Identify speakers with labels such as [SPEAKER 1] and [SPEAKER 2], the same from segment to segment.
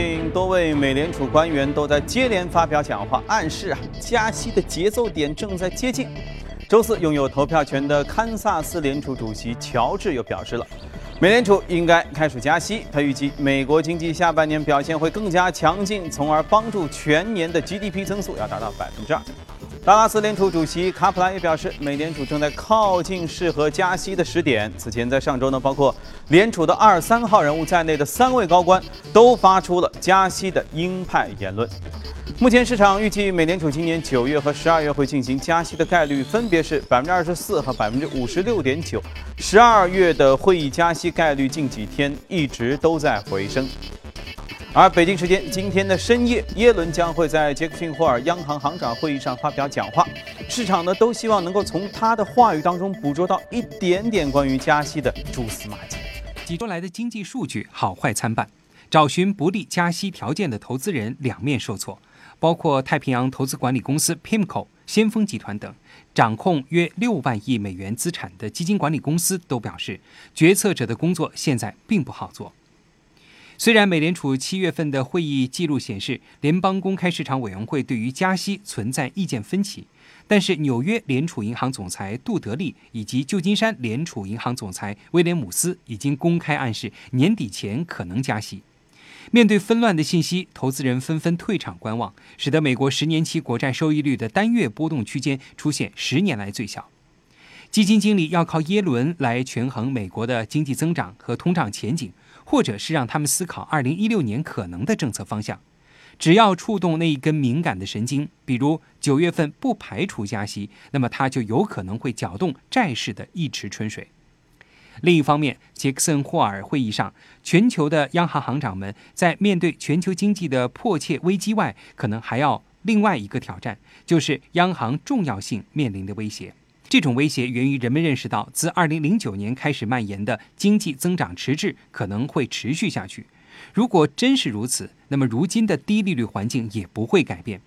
[SPEAKER 1] 近多位美联储官员都在接连发表讲话，暗示啊加息的节奏点正在接近。周四，拥有投票权的堪萨斯联储主席乔治又表示了，美联储应该开始加息。他预计美国经济下半年表现会更加强劲，从而帮助全年的 GDP 增速要达到百分之二。达拉斯联储主席卡普兰也表示，美联储正在靠近适合加息的时点。此前，在上周呢，包括联储的二三号人物在内的三位高官都发出了加息的鹰派言论。目前市场预计美联储今年九月和十二月会进行加息的概率分别是百分之二十四和百分之五十六点九。十二月的会议加息概率近几天一直都在回升。而北京时间今天的深夜，耶伦将会在杰克逊霍尔央行行长会议上发表讲话，市场呢都希望能够从他的话语当中捕捉到一点点关于加息的蛛丝马迹。
[SPEAKER 2] 几周来的经济数据好坏参半，找寻不利加息条件的投资人两面受挫。包括太平洋投资管理公司 PIMCO、先锋集团等掌控约六万亿美元资产的基金管理公司都表示，决策者的工作现在并不好做。虽然美联储七月份的会议记录显示，联邦公开市场委员会对于加息存在意见分歧，但是纽约联储银行总裁杜德利以及旧金山联储银行总裁威廉姆斯已经公开暗示年底前可能加息。面对纷乱的信息，投资人纷纷退场观望，使得美国十年期国债收益率的单月波动区间出现十年来最小。基金经理要靠耶伦来权衡美国的经济增长和通胀前景，或者是让他们思考二零一六年可能的政策方向。只要触动那一根敏感的神经，比如九月份不排除加息，那么它就有可能会搅动债市的一池春水。另一方面，杰克森霍尔会议上，全球的央行行长们在面对全球经济的迫切危机外，可能还要另外一个挑战，就是央行重要性面临的威胁。这种威胁源于人们认识到，自2009年开始蔓延的经济增长迟滞可能会持续下去。如果真是如此，那么如今的低利率环境也不会改变。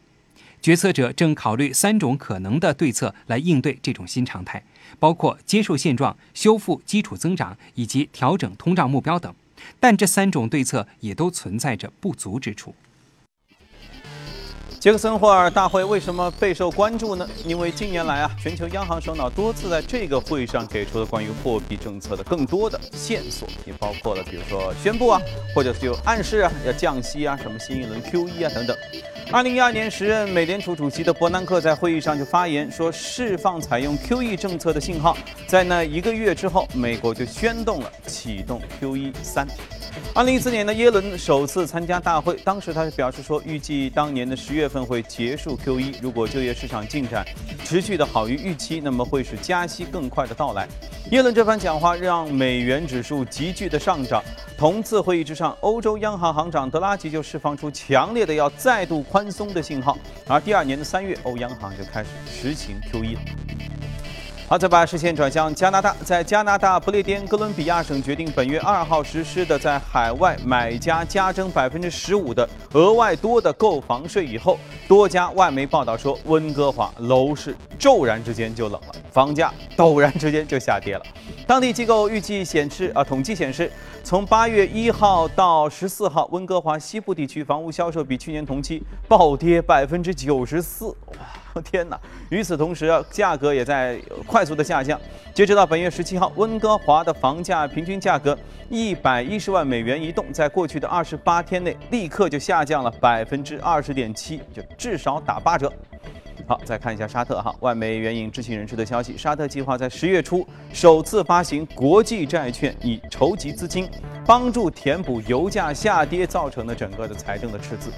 [SPEAKER 2] 决策者正考虑三种可能的对策来应对这种新常态，包括接受现状、修复基础增长以及调整通胀目标等。但这三种对策也都存在着不足之处。
[SPEAKER 1] 杰克森霍尔大会为什么备受关注呢？因为近年来啊，全球央行首脑多次在这个会议上给出了关于货币政策的更多的线索，也包括了比如说宣布啊，或者是有暗示啊，要降息啊，什么新一轮 QE 啊等等。二零一二年时任美联储主席的伯南克在会议上就发言说，释放采用 QE 政策的信号，在那一个月之后，美国就宣动了启动 QE 三。二零一四年的耶伦首次参加大会，当时他是表示说，预计当年的十月份会结束 QE。如果就业市场进展持续的好于预期，那么会使加息更快的到来。耶伦这番讲话让美元指数急剧的上涨。同次会议之上，欧洲央行行长德拉吉就释放出强烈的要再度宽松的信号。而第二年的三月，欧央行就开始实行 QE。好，再把视线转向加拿大，在加拿大不列颠哥伦比亚省决定本月二号实施的在海外买家加征百分之十五的额外多的购房税以后，多家外媒报道说，温哥华楼市骤然之间就冷了，房价陡然之间就下跌了。当地机构预计显示，啊，统计显示，从八月一号到十四号，温哥华西部地区房屋销售比去年同期暴跌百分之九十四。天哪！与此同时，价格也在快速的下降。截止到本月十七号，温哥华的房价平均价格一百一十万美元一栋，在过去的二十八天内立刻就下降了百分之二十点七，就至少打八折。好，再看一下沙特哈，外媒援引知情人士的消息，沙特计划在十月初首次发行国际债券，以筹集资金，帮助填补油价下跌造成的整个的财政的赤字。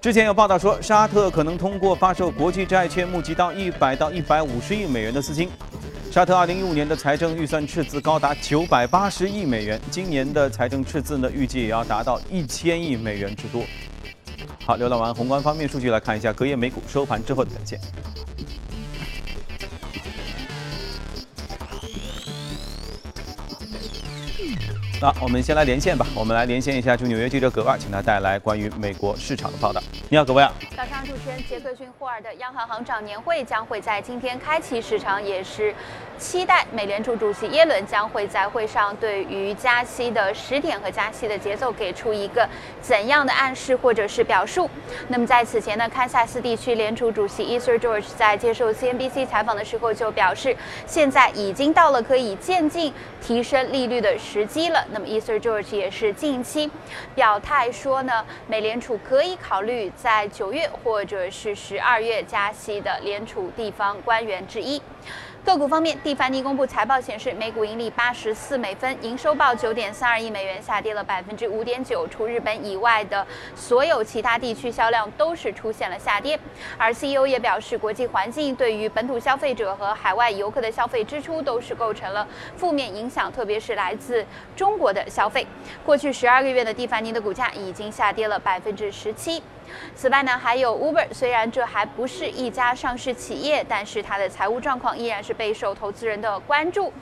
[SPEAKER 1] 之前有报道说，沙特可能通过发售国际债券募集到一百到一百五十亿美元的资金。沙特二零一五年的财政预算赤字高达九百八十亿美元，今年的财政赤字呢，预计也要达到一千亿美元之多。好，浏览完宏观方面数据，来看一下隔夜美股收盘之后的表现。那我们先来连线吧，我们来连线一下驻纽约记者葛万，请他带来关于美国市场的报道。你好，葛万。
[SPEAKER 3] 早上，主持人杰克逊霍尔的央行行长年会将会在今天开启，市场也是期待美联储主席耶伦将会在会上对于加息的时点和加息的节奏给出一个怎样的暗示或者是表述。那么在此前呢，堪萨斯地区联储主席 Easter George 在接受 CNBC 采访的时候就表示，现在已经到了可以渐进提升利率的时机了。那么，Easter George 也是近期表态说呢，美联储可以考虑在九月或者是十二月加息的联储地方官员之一。个股方面，蒂凡尼公布财报显示，每股盈利八十四美分，营收报九点三二亿美元，下跌了百分之五点九。除日本以外的所有其他地区销量都是出现了下跌。而 CEO 也表示，国际环境对于本土消费者和海外游客的消费支出都是构成了负面影响，特别是来自中国的消费。过去十二个月的蒂凡尼的股价已经下跌了百分之十七。此外呢，还有 Uber，虽然这还不是一家上市企业，但是它的财务状况依然是备受投资人的关注。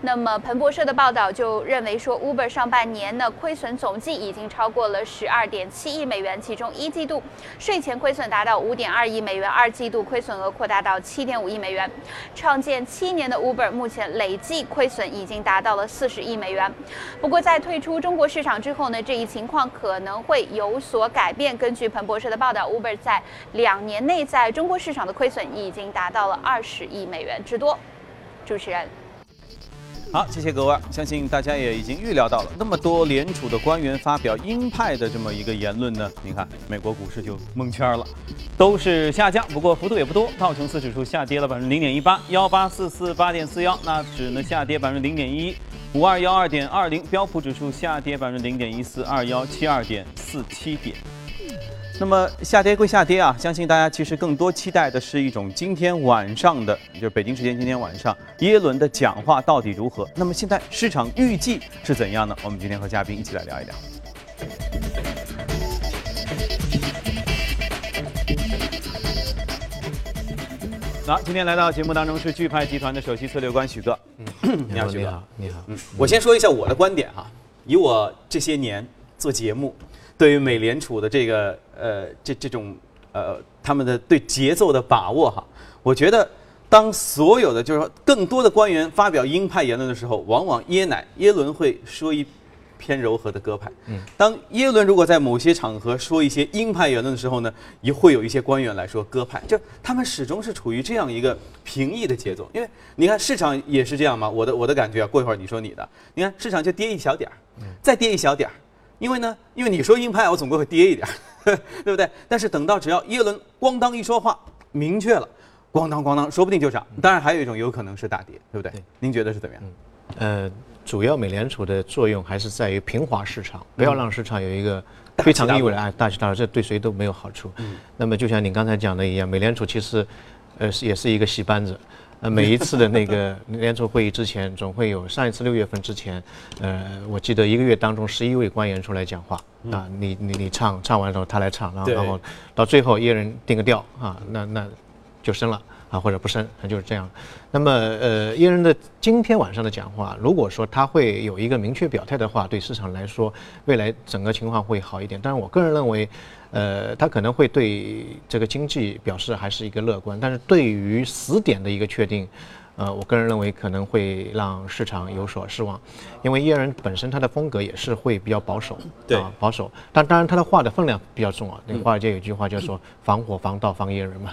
[SPEAKER 3] 那么彭博社的报道就认为说，Uber 上半年的亏损总计已经超过了十二点七亿美元，其中一季度税前亏损达到五点二亿美元，二季度亏损额扩大到七点五亿美元。创建七年的 Uber 目前累计亏损已经达到了四十亿美元。不过在退出中国市场之后呢，这一情况可能会有所改变。根据彭博。社的报道，Uber 在两年内在中国市场的亏损已经达到了二十亿美元之多。主持人，
[SPEAKER 1] 好，谢谢各位。相信大家也已经预料到了，那么多联储的官员发表鹰派的这么一个言论呢？你看，美国股市就蒙圈了，都是下降，不过幅度也不多。道琼斯指数下跌了百分之零点一八，幺八四四八点四幺，纳指呢下跌百分之零点一，五二幺二点二零，标普指数下跌百分之零点一四，二幺七二点四七点。那么下跌归下跌啊，相信大家其实更多期待的是一种今天晚上的，就是北京时间今天晚上耶伦的讲话到底如何？那么现在市场预计是怎样呢？我们今天和嘉宾一起来聊一聊。好，今天来到节目当中是钜派集团的首席策略官许哥。
[SPEAKER 4] 嗯，你好，你好，你好。
[SPEAKER 1] 嗯，我先说一下我的观点哈，以我这些年做节目。对于美联储的这个呃这这种呃他们的对节奏的把握哈，我觉得当所有的就是说更多的官员发表鹰派言论的时候，往往耶奶耶伦会说一偏柔和的鸽派。嗯。当耶伦如果在某些场合说一些鹰派言论的时候呢，也会有一些官员来说鸽派，就他们始终是处于这样一个平易的节奏。因为你看市场也是这样嘛，我的我的感觉啊，过一会儿你说你的，你看市场就跌一小点儿，再跌一小点儿。因为呢，因为你说鹰派，我总归会跌一点，对不对？但是等到只要耶伦咣当一说话，明确了，咣当咣当，说不定就涨。当然还有一种有可能是大跌，对不对？您觉得是怎么样？
[SPEAKER 4] 呃，主要美联储的作用还是在于平滑市场，不要让市场有一个非常意味的哎大起大落，这对谁都没有好处。那么就像您刚才讲的一样，美联储其实，呃，是也是一个戏班子。呃，每一次的那个 联储会议之前，总会有上一次六月份之前，呃，我记得一个月当中十一位官员出来讲话啊，你你你唱唱完之后他来唱，然后然后到最后一人定个调啊，那那就升了啊，或者不升，那就是这样。那么呃，一人的今天晚上的讲话，如果说他会有一个明确表态的话，对市场来说，未来整个情况会好一点。但是我个人认为。呃，他可能会对这个经济表示还是一个乐观，但是对于死点的一个确定。呃，我个人认为可能会让市场有所失望，因为耶伦本身他的风格也是会比较保守，
[SPEAKER 1] 对，
[SPEAKER 4] 保守。但当然他的话的分量比较重啊。那华尔街有句话叫做“防火防盗防耶伦”嘛，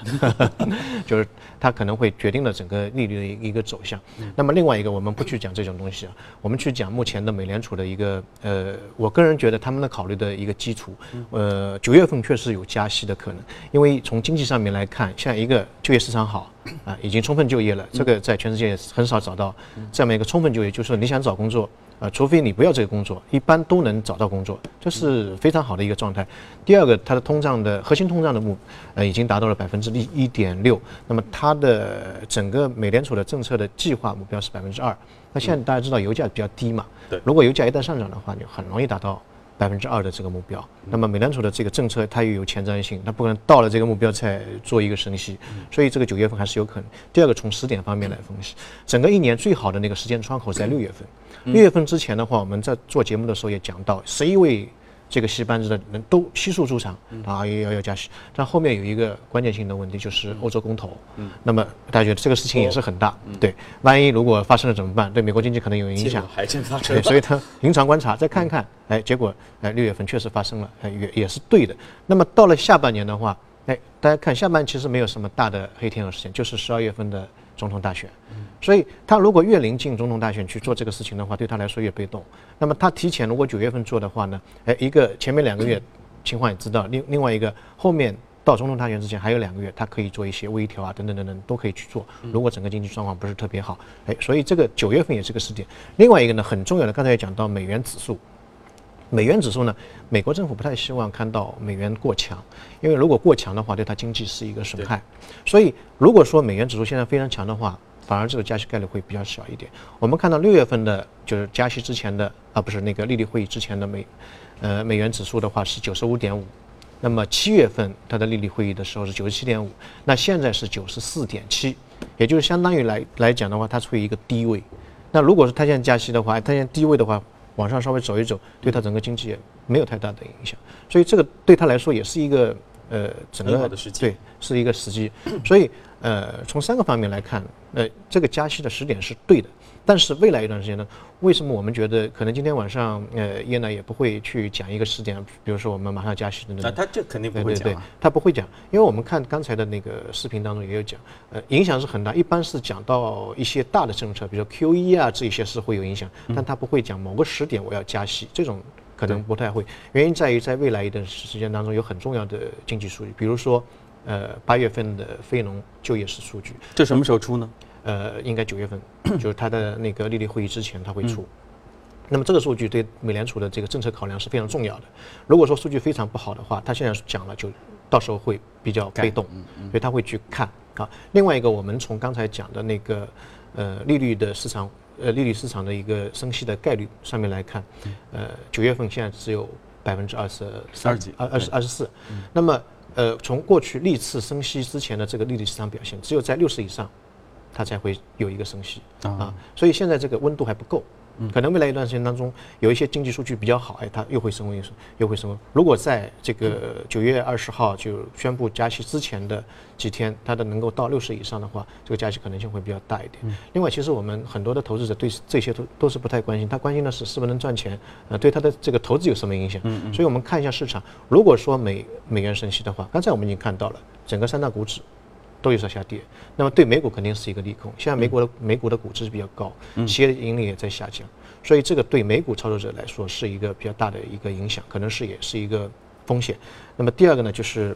[SPEAKER 4] 就是他可能会决定了整个利率的一个走向。那么另外一个，我们不去讲这种东西啊，我们去讲目前的美联储的一个呃，我个人觉得他们的考虑的一个基础，呃，九月份确实有加息的可能，因为从经济上面来看，像一个就业市场好。啊，已经充分就业了，这个在全世界很少找到这么一个充分就业，就是说你想找工作，啊，除非你不要这个工作，一般都能找到工作，这是非常好的一个状态。第二个，它的通胀的核心通胀的目，呃，已经达到了百分之一一点六，那么它的整个美联储的政策的计划目标是百分之二。那现在大家知道油价比较低嘛？
[SPEAKER 1] 对。
[SPEAKER 4] 如果油价一旦上涨的话，就很容易达到百分之二的这个目标。那么美联储的这个政策它又有前瞻性，它不可能到了这个目标才做一个升息，所以这个九月份还是有可能。第二个，从时点方面来分析，整个一年最好的那个时间窗口在六月份。六月份之前的话，我们在做节目的时候也讲到，十一位。这个戏班子的人都悉数出场啊，要要加息，但后面有一个关键性的问题，就是欧洲公投。嗯，那么大家觉得这个事情也是很大，对，万一如果发生了怎么办？对美国经济可能有影响。
[SPEAKER 1] 还真发生。
[SPEAKER 4] 所以他临床观察再看看，哎，结果哎六月份确实发生了，哎也也是对的。那么到了下半年的话，哎，大家看下半年其实没有什么大的黑天鹅事件，就是十二月份的总统大选。所以他如果越临近总统大选去做这个事情的话，对他来说越被动。那么他提前如果九月份做的话呢？哎，一个前面两个月情况也知道，另另外一个后面到总统大选之前还有两个月，他可以做一些微调啊，等等等等都可以去做。如果整个经济状况不是特别好，哎，所以这个九月份也是个时点。另外一个呢，很重要的，刚才也讲到美元指数。美元指数呢，美国政府不太希望看到美元过强，因为如果过强的话，对它经济是一个损害。所以如果说美元指数现在非常强的话，反而这个加息概率会比较小一点。我们看到六月份的，就是加息之前的啊，不是那个利率会议之前的美，呃，美元指数的话是九十五点五。那么七月份它的利率会议的时候是九十七点五，那现在是九十四点七，也就是相当于来来讲的话，它处于一个低位。那如果是它现在加息的话，它现在低位的话，往上稍微走一走，对他整个经济也没有太大的影响。所以这个对他来说也是一个呃整个对是一个时机。所以呃从三个方面来看。呃，这个加息的时点是对的，但是未来一段时间呢，为什么我们觉得可能今天晚上呃，耶呢也不会去讲一个时点，比如说我们马上加息的那种。
[SPEAKER 1] 啊，他这肯定不会讲。
[SPEAKER 4] 对对对，他不会讲，因为我们看刚才的那个视频当中也有讲，呃，影响是很大。一般是讲到一些大的政策，比如说 QE 啊这些是会有影响，但他不会讲某个时点我要加息，这种可能不太会。原因在于在未来一段时间当中有很重要的经济数据，比如说。呃，八月份的非农就业是数据，
[SPEAKER 1] 这什么时候出呢？
[SPEAKER 4] 呃，应该九月份，就是它的那个利率会议之前，它会出。那么这个数据对美联储的这个政策考量是非常重要的。如果说数据非常不好的话，他现在讲了，就到时候会比较被动，所以他会去看啊。另外一个，我们从刚才讲的那个呃利率的市场，呃利率市场的一个升息的概率上面来看，呃九月份现在只有百分之二十
[SPEAKER 1] 二几
[SPEAKER 4] 二二十二十四，那么。呃，从过去历次升息之前的这个利率市场表现，只有在六十以上，它才会有一个升息啊，所以现在这个温度还不够。可能未来一段时间当中，有一些经济数据比较好，哎，它又会升温，又会升温。如果在这个九月二十号就宣布加息之前的几天，它的能够到六十以上的话，这个加息可能性会比较大一点。另外，其实我们很多的投资者对这些都都是不太关心，他关心的是是不是能赚钱，呃，对他的这个投资有什么影响。所以我们看一下市场，如果说美美元升息的话，刚才我们已经看到了整个三大股指。都有所下跌，那么对美股肯定是一个利空。现在美国的美股的估值比较高，企业的盈利也在下降，所以这个对美股操作者来说是一个比较大的一个影响，可能是也是一个风险。那么第二个呢，就是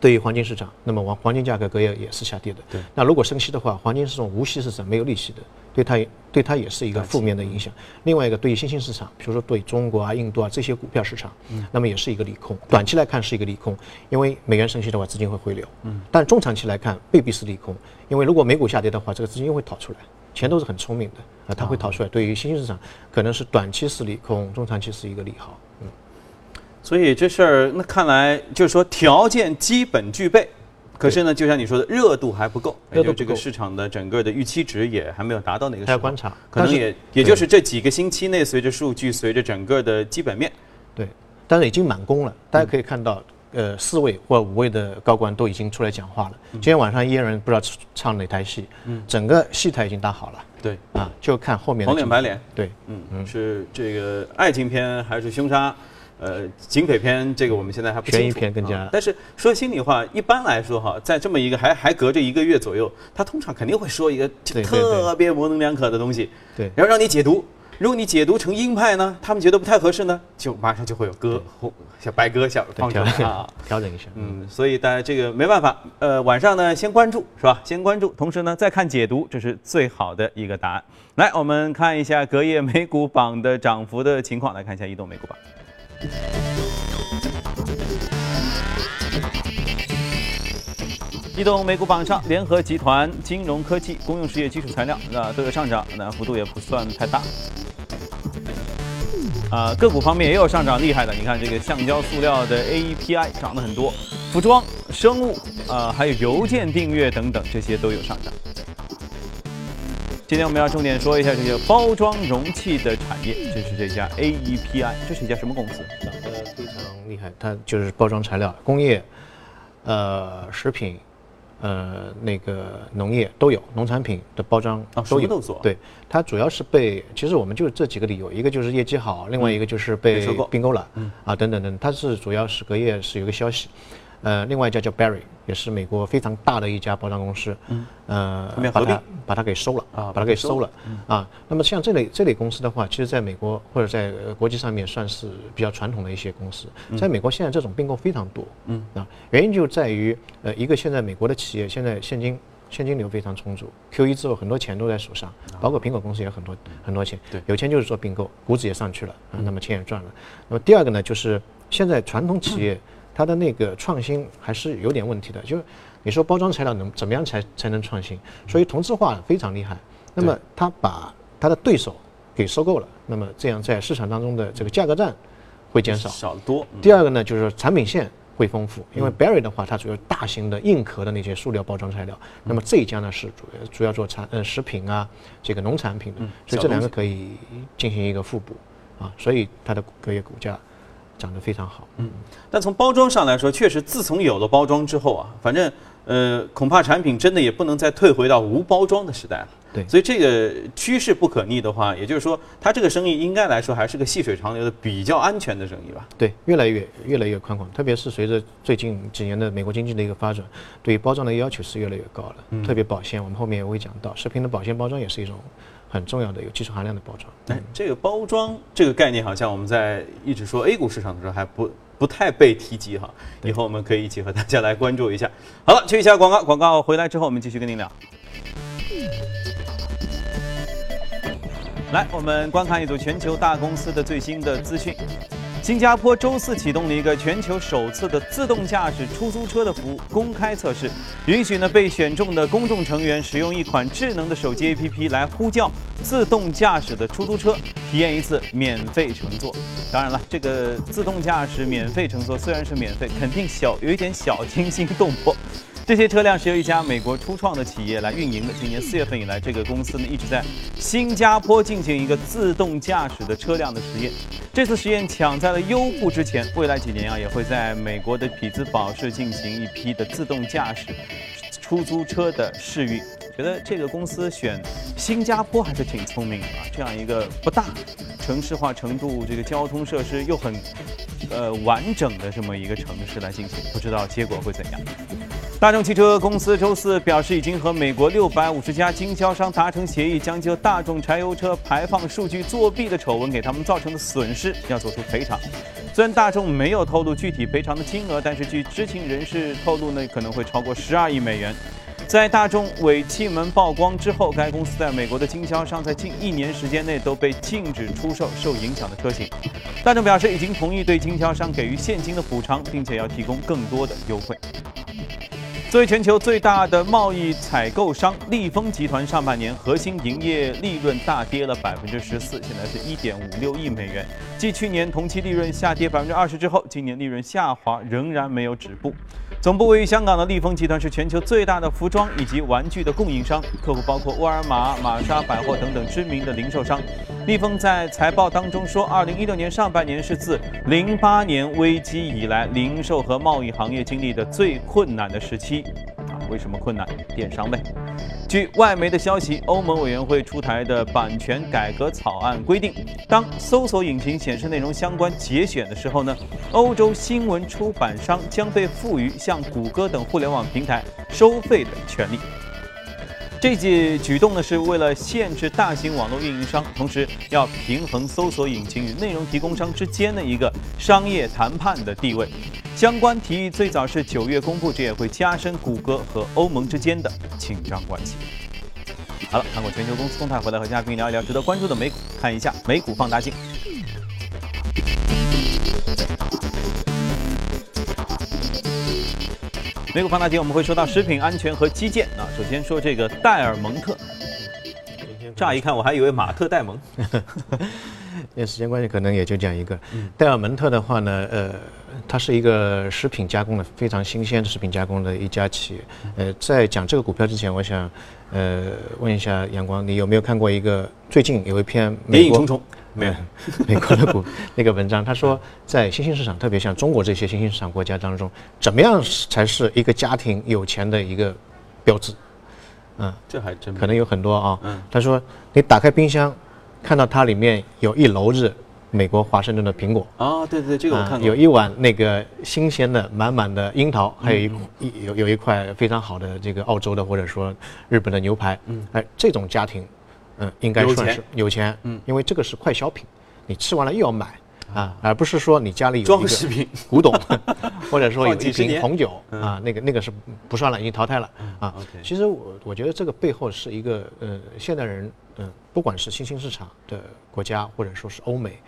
[SPEAKER 4] 对于黄金市场，那么黄黄金价格格也也是下跌的。
[SPEAKER 1] 对，
[SPEAKER 4] 那如果升息的话，黄金是种无息市场，没有利息的。对它对它也是一个负面的影响。另外一个，对于新兴市场，比如说对中国啊、印度啊这些股票市场，那么也是一个利空。短期来看是一个利空，因为美元升息的话，资金会回流。嗯。但中长期来看未必是利空，因为如果美股下跌的话，这个资金又会逃出来。钱都是很聪明的啊，它会逃出来。对于新兴市场，可能是短期是利空，中长期是一个利好。嗯。
[SPEAKER 1] 所以这事儿，那看来就是说条件基本具备。可是呢，就像你说的，热度还不够，
[SPEAKER 4] 热度
[SPEAKER 1] 这个市场的整个的预期值也还没有达到那个。还
[SPEAKER 4] 要观察，
[SPEAKER 1] 可能也也就是这几个星期内，随着数据，随着整个的基本面，
[SPEAKER 4] 对，但是已经满工了。大家可以看到，呃，四位或五位的高官都已经出来讲话了。今天晚上伊人不知道唱哪台戏，嗯，整个戏台已经搭好了。
[SPEAKER 1] 对，
[SPEAKER 4] 啊，就看后面
[SPEAKER 1] 红脸白脸。
[SPEAKER 4] 对，
[SPEAKER 1] 嗯嗯，是这个爱情片还是凶杀？呃，警匪片这个我们现在还不清楚。
[SPEAKER 4] 悬疑片更加。
[SPEAKER 1] 但是说心里话，一般来说哈，在这么一个还还隔着一个月左右，他通常肯定会说一个特别模棱两可的东西，
[SPEAKER 4] 对，
[SPEAKER 1] 然后让你解读。如果你解读成鹰派呢，他们觉得不太合适呢，就马上就会有割小白鸽小放出来啊，
[SPEAKER 4] 调整一下。
[SPEAKER 1] 嗯，所以大家这个没办法，呃，晚上呢先关注是吧？先关注，同时呢再看解读，这是最好的一个答案。来，我们看一下隔夜美股榜的涨幅的情况，来看一下移动美股榜。移动美股榜上，联合集团、金融科技、公用事业、基础材料，那都有上涨，那幅度也不算太大。啊，个股方面也有上涨厉害的，你看这个橡胶塑料的 AEPI 涨得很多，服装、生物啊，还有邮件订阅等等，这些都有上涨。今天我们要重点说一下这些包装容器的产业，这是这家 AEPI，这是一家什么公司？
[SPEAKER 4] 非常厉害，它就是包装材料、工业、呃食品、呃那个农业都有，农产品的包装
[SPEAKER 1] 啊
[SPEAKER 4] 都有。对，它主要是被，其实我们就是这几个理由，一个就是业绩好，另外一个就是被并购了，啊等等等，它是主要是隔夜是有个消息。呃，另外一家叫 Barry，也是美国非常大的一家包装公司，嗯，呃把它把它给收了
[SPEAKER 1] 啊
[SPEAKER 4] 把它给收了。啊。那么像这类这类公司的话，其实在美国或者在呃国际上面算是比较传统的一些公司，在美国现在这种并购非常多，嗯。啊，原因就在于呃一个现在美国的企业现在现金。现金流非常充足，Q 一之后很多钱都在手上，包括苹果公司也很多很多钱，
[SPEAKER 1] 对。
[SPEAKER 4] 有钱就是做并购，估值也上去了，啊，那么钱也赚了。那么第二个呢，就是现在传统企业它的那个创新还是有点问题的，就是你说包装材料能怎么样才才能创新？所以同质化非常厉害。那么它把它的对手给收购了，那么这样在市场当中的这个价格战会减少。
[SPEAKER 1] 少得多。嗯
[SPEAKER 4] 第二个呢，就是产品线会丰富，因为 Berry 的话，它主要大型的硬壳的那些塑料包装材料，那么这一家呢是主要主要做产呃食品啊，这个农产品的，所以这两个可以进行一个互补啊，所以它的隔夜股价长得非常好。
[SPEAKER 1] 嗯但从包装上来说，确实自从有了包装之后啊，反正呃，恐怕产品真的也不能再退回到无包装的时代了。
[SPEAKER 4] 对
[SPEAKER 1] 所以这个趋势不可逆的话，也就是说，它这个生意应该来说还是个细水长流的、比较安全的生意吧。
[SPEAKER 4] 对，越来越越来越宽广，特别是随着最近几年的美国经济的一个发展，对于包装的要求是越来越高了。特别保鲜，我们后面也会讲到，食品的保鲜包装也是一种很重要的有技术含量的包装。
[SPEAKER 1] 哎，这个包装这个概念，好像我们在一直说 A 股市场的时候还不不太被提及哈。以后我们可以一起和大家来关注一下。好了，去一下广告，广告回来之后我们继续跟您聊。来，我们观看一组全球大公司的最新的资讯。新加坡周四启动了一个全球首次的自动驾驶出租车的服务公开测试，允许呢被选中的公众成员使用一款智能的手机 APP 来呼叫自动驾驶的出租车，体验一次免费乘坐。当然了，这个自动驾驶免费乘坐虽然是免费，肯定小有一点小惊心动魄。这些车辆是由一家美国初创的企业来运营的。今年四月份以来，这个公司呢一直在新加坡进行一个自动驾驶的车辆的实验。这次实验抢在了优步之前，未来几年啊也会在美国的匹兹堡市进行一批的自动驾驶出租车的试运。觉得这个公司选新加坡还是挺聪明的啊，这样一个不大、城市化程度、这个交通设施又很呃完整的这么一个城市来进行，不知道结果会怎样。大众汽车公司周四表示，已经和美国六百五十家经销商达成协议，将就大众柴油车排放数据作弊的丑闻给他们造成的损失要做出赔偿。虽然大众没有透露具体赔偿的金额，但是据知情人士透露呢，可能会超过十二亿美元。在大众尾气门曝光之后，该公司在美国的经销商在近一年时间内都被禁止出售受影响的车型。大众表示，已经同意对经销商给予现金的补偿，并且要提供更多的优惠。作为全球最大的贸易采购商，利丰集团上半年核心营业利润大跌了百分之十四，现在是一点五六亿美元。继去年同期利润下跌百分之二十之后，今年利润下滑仍然没有止步。总部位于香港的利丰集团是全球最大的服装以及玩具的供应商，客户包括沃尔玛、玛莎百货等等知名的零售商。利丰在财报当中说，二零一六年上半年是自零八年危机以来，零售和贸易行业经历的最困难的时期。啊，为什么困难？电商呗。据外媒的消息，欧盟委员会出台的版权改革草案规定，当搜索引擎显示内容相关节选的时候呢，欧洲新闻出版商将被赋予向谷歌等互联网平台收费的权利。这记举动呢，是为了限制大型网络运营商，同时要平衡搜索引擎与内容提供商之间的一个商业谈判的地位。相关提议最早是九月公布，这也会加深谷歌和欧盟之间的紧张关系。好了，看过全球公司动态，回来和嘉宾聊一聊值得关注的美股，看一下美股放大镜。美股放大镜，我们会说到食品安全和基建啊。首先说这个戴尔蒙特，乍一看我还以为马特戴蒙。
[SPEAKER 4] 因为时间关系，可能也就讲一个。戴尔蒙特的话呢，呃，它是一个食品加工的非常新鲜的食品加工的一家企业。呃，在讲这个股票之前，我想，呃，问一下阳光，你有没有看过一个最近有一篇美国
[SPEAKER 1] 没有，
[SPEAKER 4] 美国的股那个文章，他说在新兴市场，特别像中国这些新兴市场国家当中，怎么样才是一个家庭有钱的一个标志？嗯，
[SPEAKER 1] 这还真
[SPEAKER 4] 可能有很多啊。
[SPEAKER 1] 嗯
[SPEAKER 4] 他说你打开冰箱，看到它里面有一篓子美国华盛顿的苹果。
[SPEAKER 1] 啊，对对对，这个我看过，
[SPEAKER 4] 啊有一碗那个新鲜的满满的樱桃，还有一一有有一块非常好的这个澳洲的或者说日本的牛排，嗯，哎，这种家庭，嗯，应该算是有钱，
[SPEAKER 1] 嗯，
[SPEAKER 4] 因为这个是快消品，你吃完了又要买啊，而不是说你家里有
[SPEAKER 1] 装饰品。
[SPEAKER 4] 古董，或者说有一瓶红酒
[SPEAKER 1] 嗯
[SPEAKER 4] 啊，那个那个是不算了，已经淘汰了啊。其实我我觉得这个背后是一个呃现代人，嗯，不管是新兴市场的国家或者说是欧美，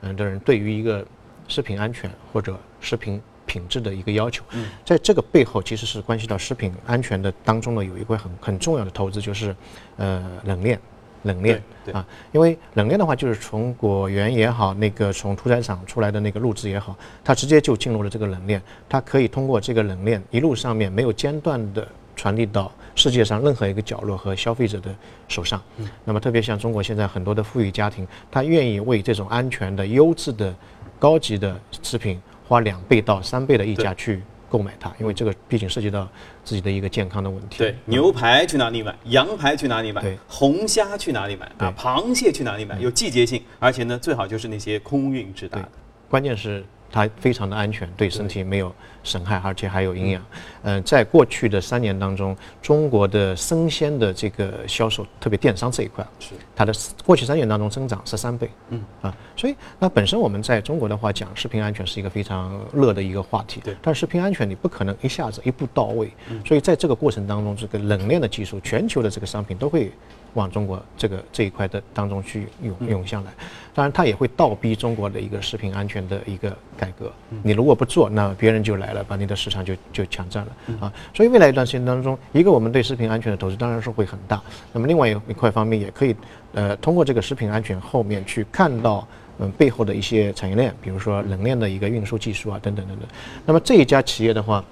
[SPEAKER 4] 嗯的人对于一个食品安全或者食品品质的一个要求，
[SPEAKER 1] 嗯
[SPEAKER 4] 在这个背后其实是关系到食品安全的当中呢，有一块很很重要的投资就是呃冷链。冷链啊，因为冷链的话，就是从果园也好，那个从屠宰场出来的那个肉质也好，它直接就进入了这个冷链，它可以通过这个冷链一路上面没有间断的传递到世界上任何一个角落和消费者的手上。那么特别像中国现在很多的富裕家庭，他愿意为这种安全的、优质的、高级的食品花两倍到三倍的溢价去购买它，因为这个毕竟涉及到自己的一个健康的问题。
[SPEAKER 1] 对，牛排去哪里买？羊排去哪里买
[SPEAKER 4] 对？
[SPEAKER 1] 红虾去哪里买？啊，螃蟹去哪里买？有季节性，而且呢，最好就是那些空运直达的。，
[SPEAKER 4] 关键是它非常的安全，对身体没有损害，而且还有营养。嗯、在过去的三年当中，中国的生鲜的这个销售，特别电商这一块，
[SPEAKER 1] 是
[SPEAKER 4] 它的过去三年当中增长十三倍。
[SPEAKER 1] 嗯
[SPEAKER 4] 啊，所以那本身我们在中国的话讲食品安全是一个非常热的一个话题。
[SPEAKER 1] 对
[SPEAKER 4] 但食品安全你不可能一下子一步到位，所以在这个过程当中，这个冷链的技术，全球的这个商品都会往中国这个这一块的当中去涌涌向来。当然，它也会倒逼中国的一个食品安全的一个改革。你如果不做，那别人就来了，把你的市场就就抢占了啊。所以未来一段时间当中，一个我们对食品安全的投资当然是会很大。那么另外一块方面也可以，呃，通过这个食品安全后面去看到。嗯，背后的一些产业链，比如说冷链的一个运输技术啊，等等等等。那么这一家企业的话，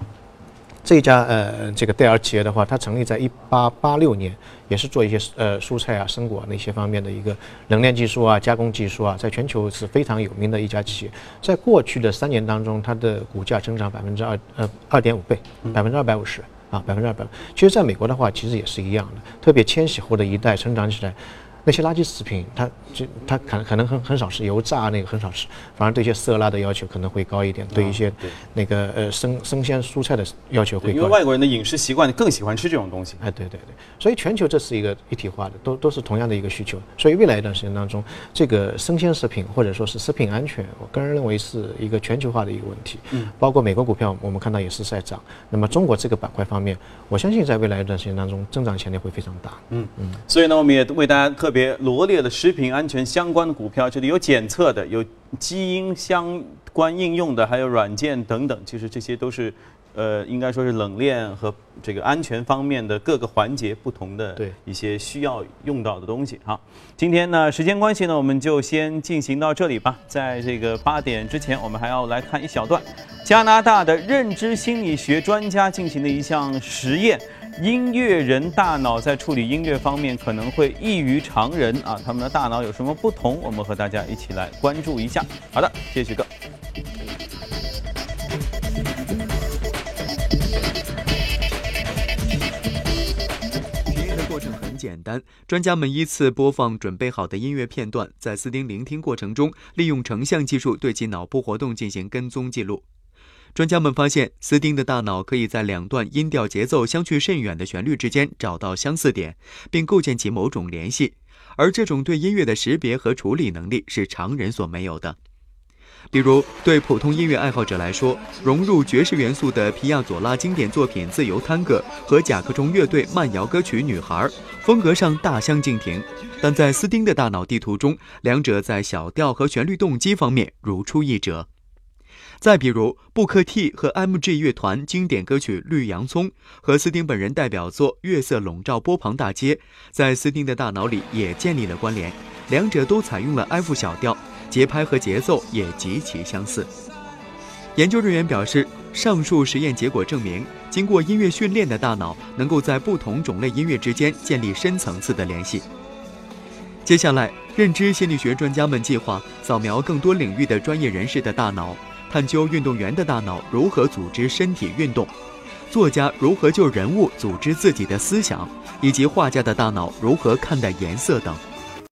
[SPEAKER 4] 这家呃这个戴尔企业的话，它成立在一八八六年，也是做一些呃蔬菜啊、生果那些方面的一个冷链技术啊、加工技术啊，在全球是非常有名的一家企业。在过去的三年当中，它的股价增长百分之二呃二点五倍，百分之二百五十啊，百分之二百。其实在美国的话，其实也是一样的，特别千禧后的一代成长起来。那些垃圾食品，它就它可可能很很少吃油炸那个很少吃，反而对一些色拉的要求可能会高一点，对一些那个呃生生鲜蔬菜的要求会
[SPEAKER 1] 高，因为。外国人的饮食习惯更喜欢吃这种东西。
[SPEAKER 4] 哎，对对对，所以全球这是一个一体化的，都都是同样的一个需求。所以未来一段时间当中，这个生鲜食品或者说是食品安全，我个人认为是一个全球化的一个问题。嗯，包括美国股票，我们看到也是在涨。那么中国这个板块方面，我相信在未来一段时间当中，增长潜力会非常大。
[SPEAKER 1] 嗯嗯所以呢，我们也为大家特别罗列了食品安全相关的股票，这里有检测的，有基因相关应用的，还有软件等等。其实这些都是，呃，应该说是冷链和这个安全方面的各个环节不同的一些需要用到的东西。好，今天呢，时间关系呢，我们就先进行到这里吧。在这个八点之前，我们还要来看一小段加拿大的认知心理学专家进行的一项实验。音乐人大脑在处理音乐方面可能会异于常人啊，他们的大脑有什么不同？我们和大家一起来关注一下。好的，谢谢许哥。
[SPEAKER 5] 实验的过程很简单，专家们依次播放准备好的音乐片段，在斯丁聆听过程中，利用成像技术对其脑部活动进行跟踪记录。专家们发现，斯丁的大脑可以在两段音调节奏相去甚远的旋律之间找到相似点，并构建起某种联系，而这种对音乐的识别和处理能力是常人所没有的。比如，对普通音乐爱好者来说，融入爵士元素的皮亚佐拉经典作品《自由探戈》和甲壳虫乐队慢摇歌曲《女孩》，风格上大相径庭，但在斯丁的大脑地图中，两者在小调和旋律动机方面如出一辙。再比如，布克 T 和 MG 乐团经典歌曲《绿洋葱》和斯丁本人代表作《月色笼罩波旁大街》，在斯丁的大脑里也建立了关联，两者都采用了 F 小调。节拍和节奏也极其相似。研究人员表示，上述实验结果证明，经过音乐训练的大脑能够在不同种类音乐之间建立深层次的联系。接下来，认知心理学专家们计划扫描更多领域的专业人士的大脑，探究运动员的大脑如何组织身体运动，作家如何就人物组织自己的思想，以及画家的大脑如何看待颜色等。